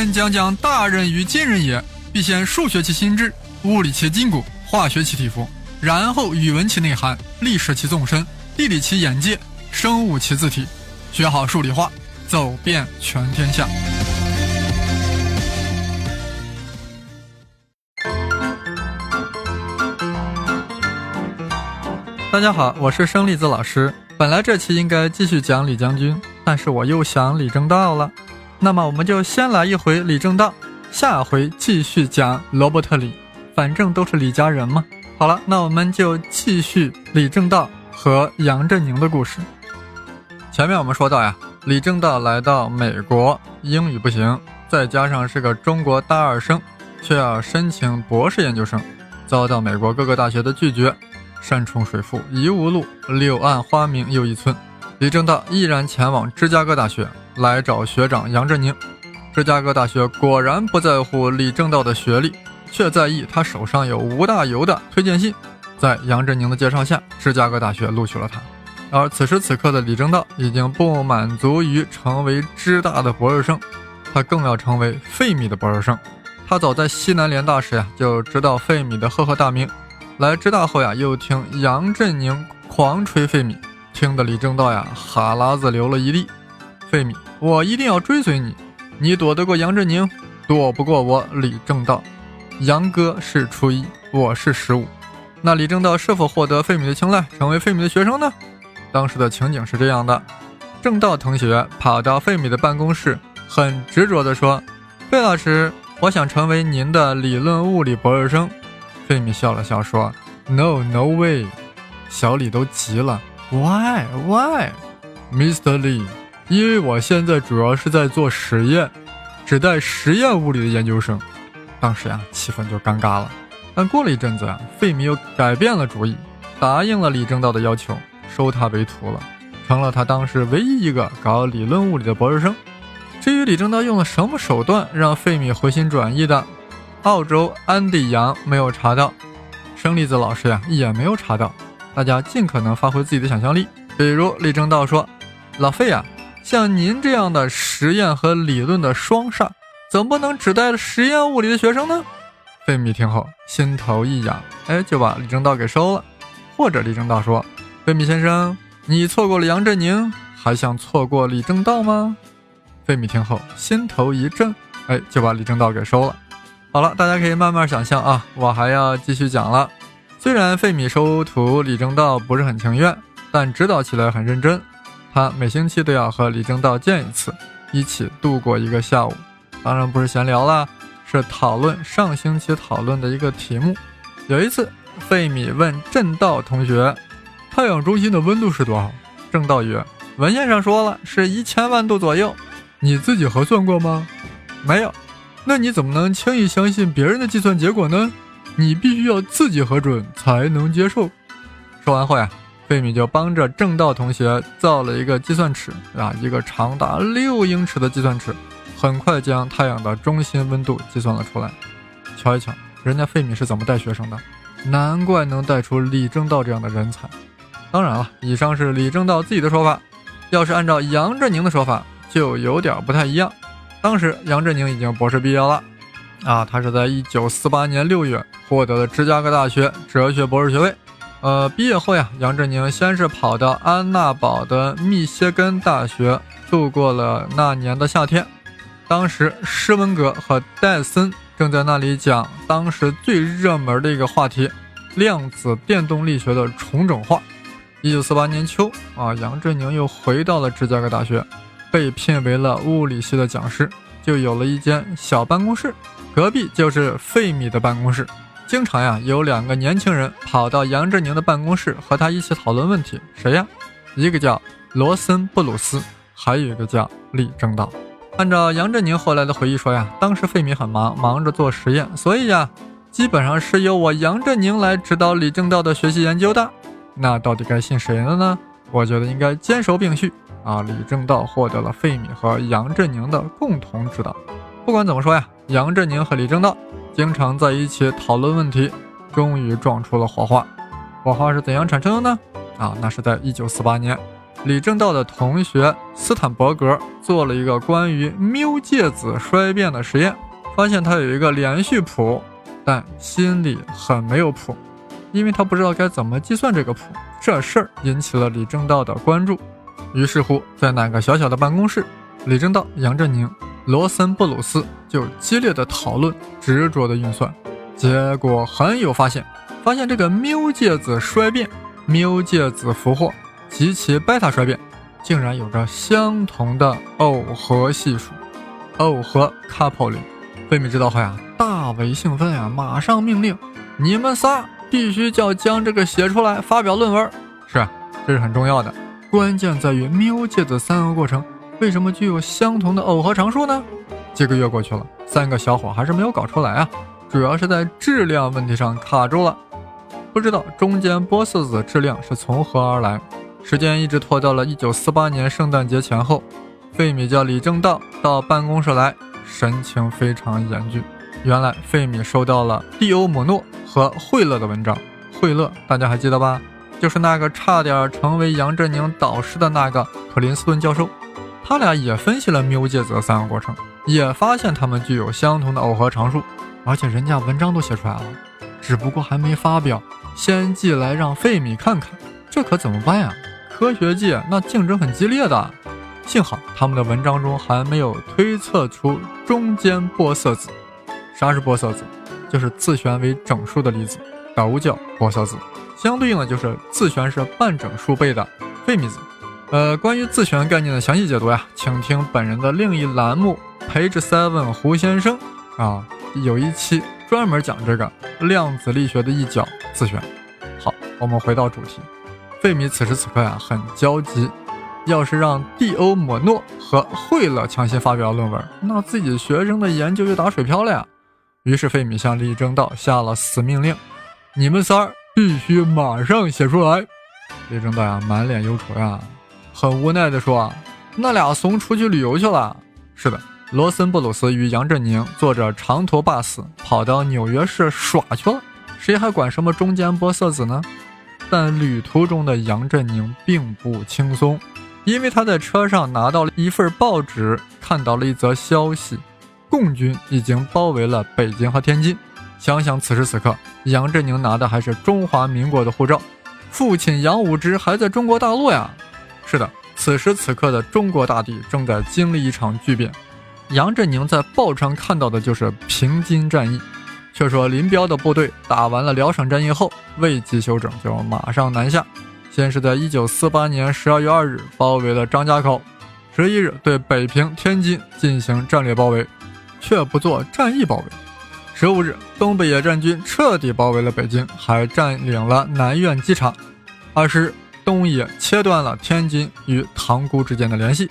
先讲讲大人与今人也，必先数学其心智，物理其筋骨，化学其体肤，然后语文其内涵，历史其纵深，地理其眼界，生物其字体，学好数理化，走遍全天下。大家好，我是生粒子老师。本来这期应该继续讲李将军，但是我又想李政道了。那么我们就先来一回李政道，下回继续讲罗伯特李，反正都是李家人嘛。好了，那我们就继续李政道和杨振宁的故事。前面我们说到呀，李政道来到美国，英语不行，再加上是个中国大二生，却要申请博士研究生，遭到美国各个大学的拒绝。山重水复疑无路，柳暗花明又一村。李政道毅然前往芝加哥大学来找学长杨振宁。芝加哥大学果然不在乎李政道的学历，却在意他手上有吴大猷的推荐信。在杨振宁的介绍下，芝加哥大学录取了他。而此时此刻的李政道已经不满足于成为芝大的博士生，他更要成为费米的博士生。他早在西南联大时呀，就知道费米的赫赫大名。来知大后呀，又听杨振宁狂吹费米，听得李政道呀哈喇子流了一地。费米，我一定要追随你，你躲得过杨振宁，躲不过我李政道。杨哥是初一，我是十五，那李政道是否获得费米的青睐，成为费米的学生呢？当时的情景是这样的：正道同学跑到费米的办公室，很执着地说：“费老师，我想成为您的理论物理博士生。”费米笑了笑说：“No, no way。”小李都急了：“Why, why, Mr. Lee？因为我现在主要是在做实验，只带实验物理的研究生。”当时呀，气氛就尴尬了。但过了一阵子啊，费米又改变了主意，答应了李政道的要求，收他为徒了，成了他当时唯一一个搞理论物理的博士生。至于李政道用了什么手段让费米回心转意的？澳洲安迪杨没有查到，生粒子老师呀也没有查到。大家尽可能发挥自己的想象力。比如李政道说：“老费呀，像您这样的实验和理论的双煞，怎么能只带实验物理的学生呢？”费米听后心头一痒，哎，就把李政道给收了。或者李政道说：“费米先生，你错过了杨振宁，还想错过李政道吗？”费米听后心头一震，哎，就把李政道给收了。好了，大家可以慢慢想象啊，我还要继续讲了。虽然费米收徒李政道不是很情愿，但指导起来很认真。他每星期都要和李政道见一次，一起度过一个下午。当然不是闲聊啦，是讨论上星期讨论的一个题目。有一次，费米问正道同学：“太阳中心的温度是多少？”正道曰：“文献上说了，是一千万度左右。你自己核算过吗？”“没有。”那你怎么能轻易相信别人的计算结果呢？你必须要自己核准才能接受。说完后呀，费米就帮着正道同学造了一个计算尺啊，一个长达六英尺的计算尺，很快将太阳的中心温度计算了出来。瞧一瞧，人家费米是怎么带学生的，难怪能带出李政道这样的人才。当然了，以上是李政道自己的说法，要是按照杨振宁的说法，就有点不太一样。当时杨振宁已经博士毕业了，啊，他是在一九四八年六月获得了芝加哥大学哲学博士学位。呃，毕业后呀，杨振宁先是跑到安娜堡的密歇根大学度过了那年的夏天。当时施文格和戴森正在那里讲当时最热门的一个话题——量子电动力学的重整化。一九四八年秋，啊，杨振宁又回到了芝加哥大学。被聘为了物理系的讲师，就有了一间小办公室，隔壁就是费米的办公室。经常呀，有两个年轻人跑到杨振宁的办公室和他一起讨论问题。谁呀？一个叫罗森布鲁斯，还有一个叫李政道。按照杨振宁后来的回忆说呀，当时费米很忙，忙着做实验，所以呀，基本上是由我杨振宁来指导李政道的学习研究的。那到底该信谁的呢？我觉得应该兼收并蓄。啊，李政道获得了费米和杨振宁的共同指导。不管怎么说呀，杨振宁和李政道经常在一起讨论问题，终于撞出了火花。火花是怎样产生的呢？啊，那是在一九四八年，李政道的同学斯坦伯格做了一个关于缪介子衰变的实验，发现它有一个连续谱，但心里很没有谱，因为他不知道该怎么计算这个谱。这事儿引起了李政道的关注，于是乎，在那个小小的办公室，李政道、杨振宁、罗森布鲁斯就激烈的讨论，执着的运算，结果很有发现。发现这个缪介子衰变、缪介子俘获及其贝塔衰变，竟然有着相同的耦合系数，耦合 coupling。费米知道后呀，大为兴奋呀，马上命令你们仨必须叫将这个写出来，发表论文。是，这是很重要的，关键在于缪介子三个过程为什么具有相同的耦合常数呢？几个月过去了，三个小伙还是没有搞出来啊，主要是在质量问题上卡住了。不知道中间玻色子质量是从何而来，时间一直拖到了一九四八年圣诞节前后。费米叫李政道到办公室来，神情非常严峻。原来费米收到了蒂欧姆诺和惠勒的文章。惠勒大家还记得吧？就是那个差点成为杨振宁导师的那个普林斯顿教授。他俩也分析了缪介子的三个过程，也发现它们具有相同的耦合常数，而且人家文章都写出来了，只不过还没发表。先寄来让费米看看，这可怎么办呀？科学界那竞争很激烈的。幸好他们的文章中还没有推测出中间玻色子。啥是玻色子？就是自旋为整数的粒子，都叫玻色子。相对应的就是自旋是半整数倍的费米子。呃，关于自旋概念的详细解读呀，请听本人的另一栏目 Page Seven 胡先生啊，有一期专门讲这个量子力学的一角。自旋，好，我们回到主题。费米此时此刻呀很焦急，要是让蒂欧摩诺和惠勒强行发表论文，那自己学生的研究就打水漂了呀。于是费米向李政道下了死命令：你们仨必须马上写出来。李政道呀满脸忧愁呀，很无奈地说：“那俩怂出去旅游去了。”是的，罗森布鲁斯与杨振宁坐着长途巴士跑到纽约市耍去了。谁还管什么中间玻色子呢？但旅途中的杨振宁并不轻松，因为他在车上拿到了一份报纸，看到了一则消息：共军已经包围了北京和天津。想想此时此刻，杨振宁拿的还是中华民国的护照，父亲杨武之还在中国大陆呀。是的，此时此刻的中国大地正在经历一场巨变。杨振宁在报上看到的就是平津战役。却说林彪的部队打完了辽沈战役后，未及休整就马上南下。先是在1948年12月2日包围了张家口，11日对北平、天津进行战略包围，却不做战役包围。15日，东北野战军彻底包围了北京，还占领了南苑机场。20日，东野切断了天津与塘沽之间的联系。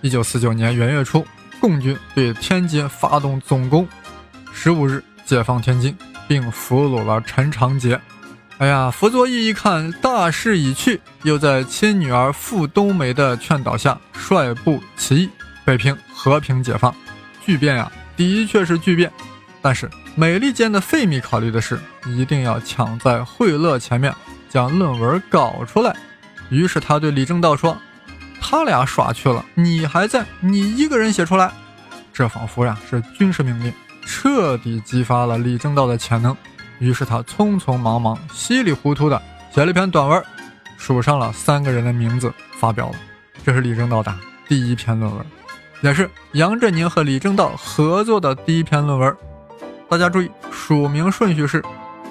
1949年元月初，共军对天津发动总攻。15日。解放天津，并俘虏了陈长捷。哎呀，傅作义一看大势已去，又在亲女儿傅冬梅的劝导下，率部起义，北平和平解放。巨变呀，的确是巨变。但是美利坚的费米考虑的是，一定要抢在惠勒前面将论文搞出来。于是他对李政道说：“他俩耍去了，你还在，你一个人写出来。”这仿佛呀是军事命令。彻底激发了李政道的潜能，于是他匆匆忙忙、稀里糊涂的写了一篇短文，署上了三个人的名字，发表了。这是李政道的第一篇论文，也是杨振宁和李政道合作的第一篇论文。大家注意，署名顺序是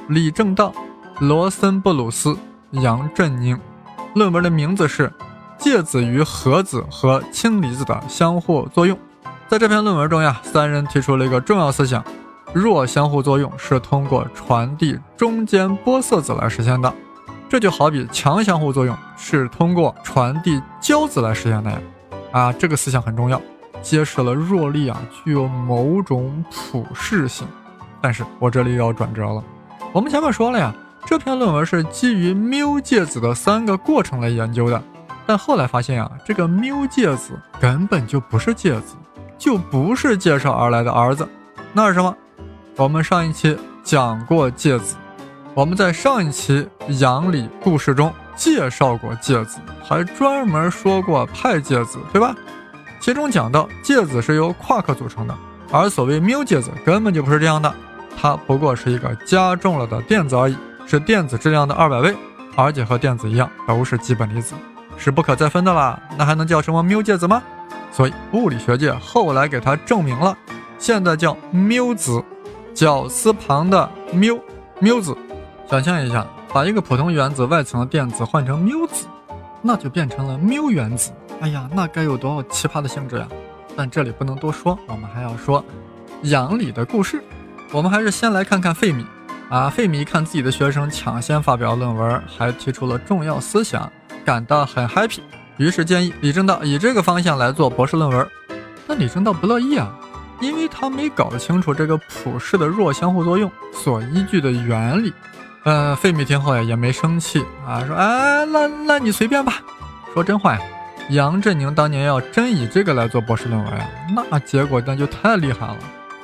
李政道、罗森布鲁斯、杨振宁。论文的名字是《介子与核子和氢离子的相互作用》。在这篇论文中呀，三人提出了一个重要思想：弱相互作用是通过传递中间玻色子来实现的。这就好比强相互作用是通过传递胶子来实现的呀。啊，这个思想很重要，揭示了弱力啊具有某种普适性。但是我这里要转折了，我们前面说了呀，这篇论文是基于缪介子的三个过程来研究的，但后来发现啊，这个缪介子根本就不是介子。就不是介绍而来的儿子，那是什么？我们上一期讲过介子，我们在上一期杨里故事中介绍过介子，还专门说过派介子，对吧？其中讲到介子是由夸克组成的，而所谓缪介子根本就不是这样的，它不过是一个加重了的电子而已，是电子质量的二百倍，而且和电子一样都是基本粒子，是不可再分的啦。那还能叫什么缪介子吗？所以物理学界后来给它证明了，现在叫缪子，绞丝旁的缪，缪子。想象一下，把一个普通原子外层的电子换成缪子，那就变成了缪原子。哎呀，那该有多少奇葩的性质呀！但这里不能多说，我们还要说杨里的故事。我们还是先来看看费米啊。费米一看自己的学生抢先发表论文，还提出了重要思想，感到很 happy，于是建议李政道以这个方向来做博士论文。但李政道不乐意啊，因为他没搞清楚这个普世的弱相互作用所依据的原理。呃，费米听后呀也没生气啊，说哎，那那你随便吧。说真话呀。杨振宁当年要真以这个来做博士论文呀，那结果那就太厉害了，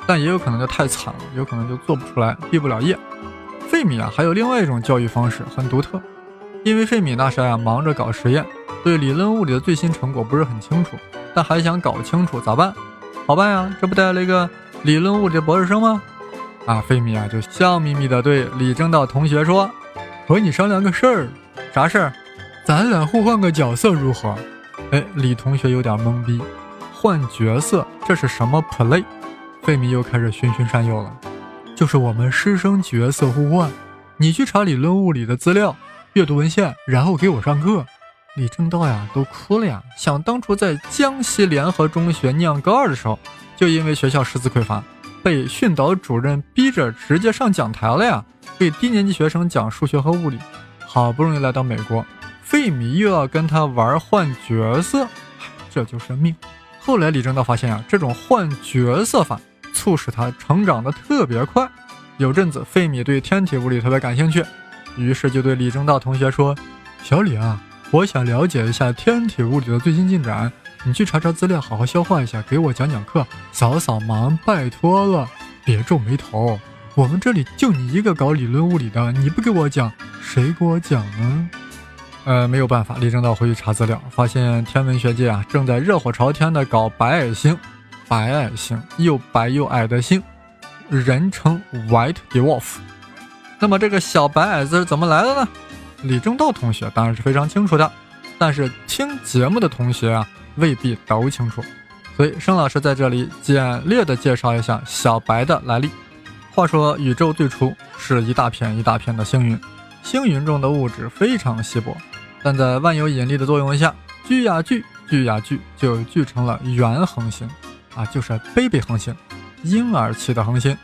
但也有可能就太惨了，有可能就做不出来，毕不了业。费米啊，还有另外一种教育方式很独特，因为费米那时啊忙着搞实验，对理论物理的最新成果不是很清楚，但还想搞清楚咋办？好办呀，这不带了一个理论物理的博士生吗？啊，费米啊就笑眯眯地对李政道同学说：“和你商量个事儿，啥事儿？咱俩互换个角色如何？”哎，李同学有点懵逼，换角色，这是什么 play？费米又开始循循善诱了，就是我们师生角色互换，你去查理论物理的资料，阅读文献，然后给我上课。李政道呀，都哭了呀！想当初在江西联合中学念高二的时候，就因为学校师资匮乏，被训导主任逼着直接上讲台了呀，给低年级学生讲数学和物理。好不容易来到美国。费米又要跟他玩换角色，这就是命。后来李政道发现啊，这种换角色法促使他成长的特别快。有阵子费米对天体物理特别感兴趣，于是就对李政道同学说：“小李啊，我想了解一下天体物理的最新进展，你去查查资料，好好消化一下，给我讲讲课，扫扫盲，拜托了。别皱眉头，我们这里就你一个搞理论物理的，你不给我讲，谁给我讲呢？”呃，没有办法，李政道回去查资料，发现天文学界啊正在热火朝天的搞白矮星，白矮星又白又矮的星，人称 White Dwarf。那么这个小白矮子是怎么来的呢？李政道同学当然是非常清楚的，但是听节目的同学啊未必都清楚，所以盛老师在这里简略的介绍一下小白的来历。话说宇宙最初是一大片一大片的星云，星云中的物质非常稀薄。但在万有引力的作用下，聚呀聚，聚呀聚，就聚成了原恒星，啊，就是 baby 恒星，婴儿期的恒星。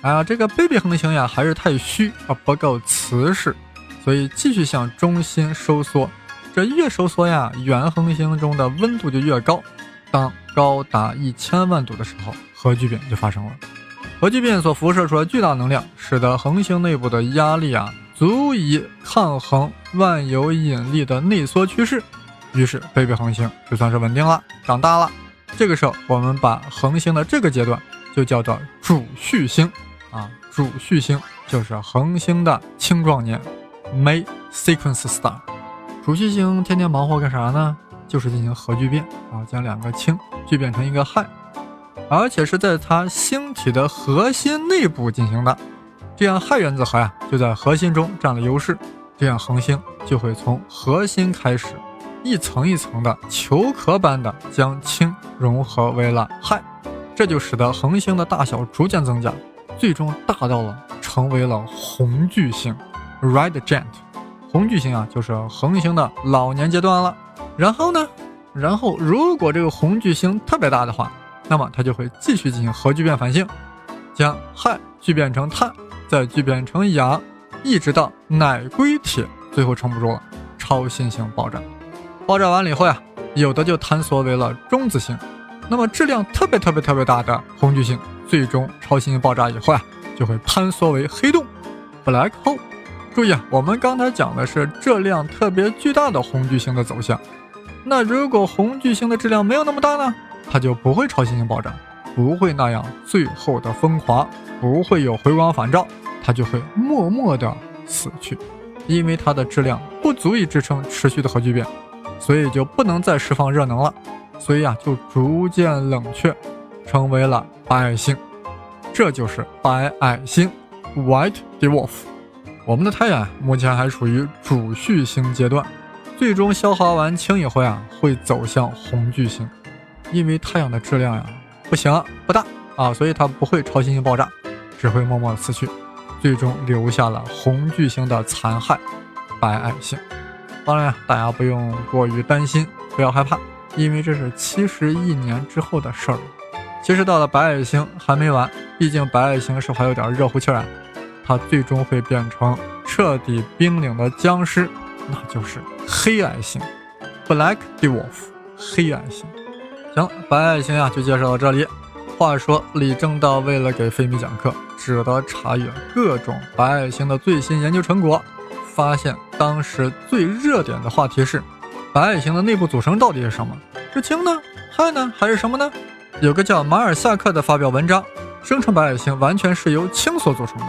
啊，这个 baby 恒星呀，还是太虚啊，不够瓷实，所以继续向中心收缩。这越收缩呀，原恒星中的温度就越高。当高达一千万度的时候，核聚变就发生了。核聚变所辐射出的巨大能量，使得恒星内部的压力啊。足以抗衡万有引力的内缩趋势，于是贝贝恒星就算是稳定了，长大了。这个时候，我们把恒星的这个阶段就叫做主序星啊，主序星就是恒星的青壮年，May sequence star。主序星天天忙活干啥呢？就是进行核聚变啊，将两个氢聚变成一个氦，而且是在它星体的核心内部进行的。这样氦原子核呀就在核心中占了优势，这样恒星就会从核心开始，一层一层的球壳般的将氢融合为了氦，这就使得恒星的大小逐渐增加，最终大到了成为了红巨星，red giant。红巨星啊就是恒星的老年阶段了。然后呢，然后如果这个红巨星特别大的话，那么它就会继续进行核聚变反应，将氦聚变成碳。再聚变成氧，一直到氖硅铁，最后撑不住了，超新星爆炸。爆炸完了以后呀，有的就坍缩为了中子星。那么质量特别特别特别大的红巨星，最终超新星爆炸以后呀，就会坍缩为黑洞 （black hole）。注意啊，我们刚才讲的是质量特别巨大的红巨星的走向。那如果红巨星的质量没有那么大呢？它就不会超新星爆炸，不会那样最后的疯狂，不会有回光返照。它就会默默的死去。因为它的质量不足以支撑持续的核聚变，所以就不能再释放热能了，所以啊就逐渐冷却，成为了白矮星。这就是白矮星 （White Dwarf）。我们的太阳目前还处于主序星阶段，最终消耗完氢以后呀，会走向红巨星。因为太阳的质量呀不行不大啊，所以它不会超新星爆炸，只会默默的死去，最终留下了红巨星的残骸——白矮星。当然呀，大家不用过于担心，不要害怕，因为这是七十亿年之后的事儿。其实到了白矮星还没完，毕竟白矮星是还有点热乎气儿啊，它最终会变成彻底冰冷的僵尸，那就是黑矮星 （Black Dwarf）。黑矮星。行，白矮星呀，就介绍到这里。话说李政道为了给费米讲课，只得查阅各种白矮星的最新研究成果，发现当时最热点的话题是白矮星的内部组成到底是什么？是氢呢？氦呢？还是什么呢？有个叫马尔夏克的发表文章，声称白矮星完全是由氢所组成的，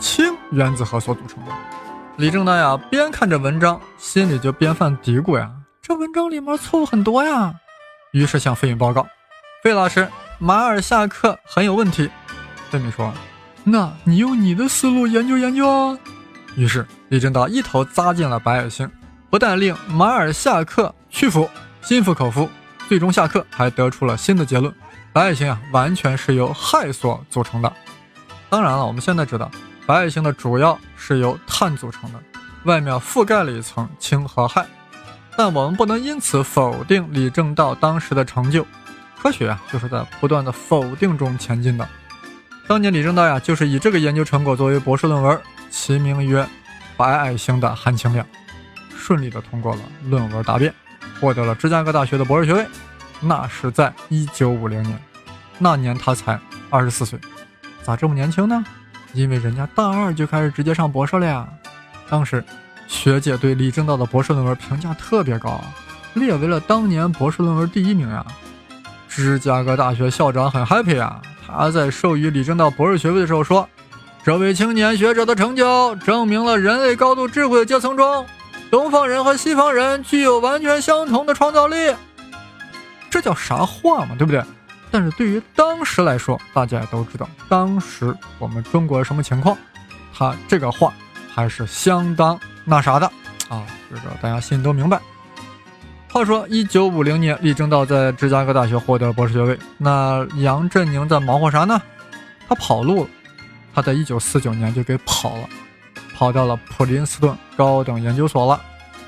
氢原子核所组成的。李正丹呀，边看着文章，心里就边犯嘀咕呀：这文章里面错误很多呀。于是向费米报告：“费老师，马尔夏克很有问题。”费米说：“那你用你的思路研究研究啊。”于是李政道一头扎进了白矮星，不但令马尔夏克屈服，心服口服，最终下课还得出了新的结论。白矮星啊，完全是由氦所组成的。当然了，我们现在知道，白矮星的主要是由碳组成的，外面覆盖了一层氢和氦。但我们不能因此否定李政道当时的成就。科学啊，就是在不断的否定中前进的。当年李政道呀，就是以这个研究成果作为博士论文，其名曰《白矮星的含氢量》，顺利的通过了论文答辩，获得了芝加哥大学的博士学位。那是在一九五零年，那年他才二十四岁，咋这么年轻呢？因为人家大二就开始直接上博士了呀。当时学姐对李政道的博士论文评价特别高，列为了当年博士论文第一名呀。芝加哥大学校长很 happy 啊，他在授予李政道博士学位的时候说：“这位青年学者的成就，证明了人类高度智慧的阶层中，东方人和西方人具有完全相同的创造力。”这叫啥话嘛，对不对？但是对于当时来说，大家也都知道，当时我们中国什么情况，他这个话还是相当那啥的啊，这个大家心里都明白。话说，一九五零年，李政道在芝加哥大学获得了博士学位，那杨振宁在忙活啥呢？他跑路了，他在一九四九年就给跑了，跑到了普林斯顿高等研究所了。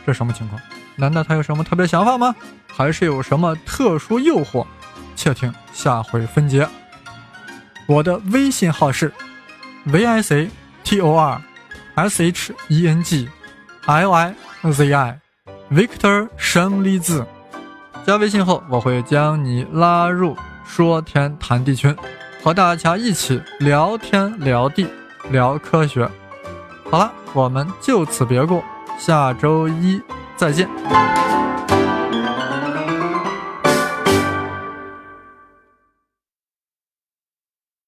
这什么情况？难道他有什么特别想法吗？还是有什么特殊诱惑？且听下回分解。我的微信号是 v i c t o r s h e n g l i z i Victor 生粒子。加微信后，我会将你拉入说天谈地群，和大家一起聊天聊地聊科学。好了，我们就此别过，下周一。再见。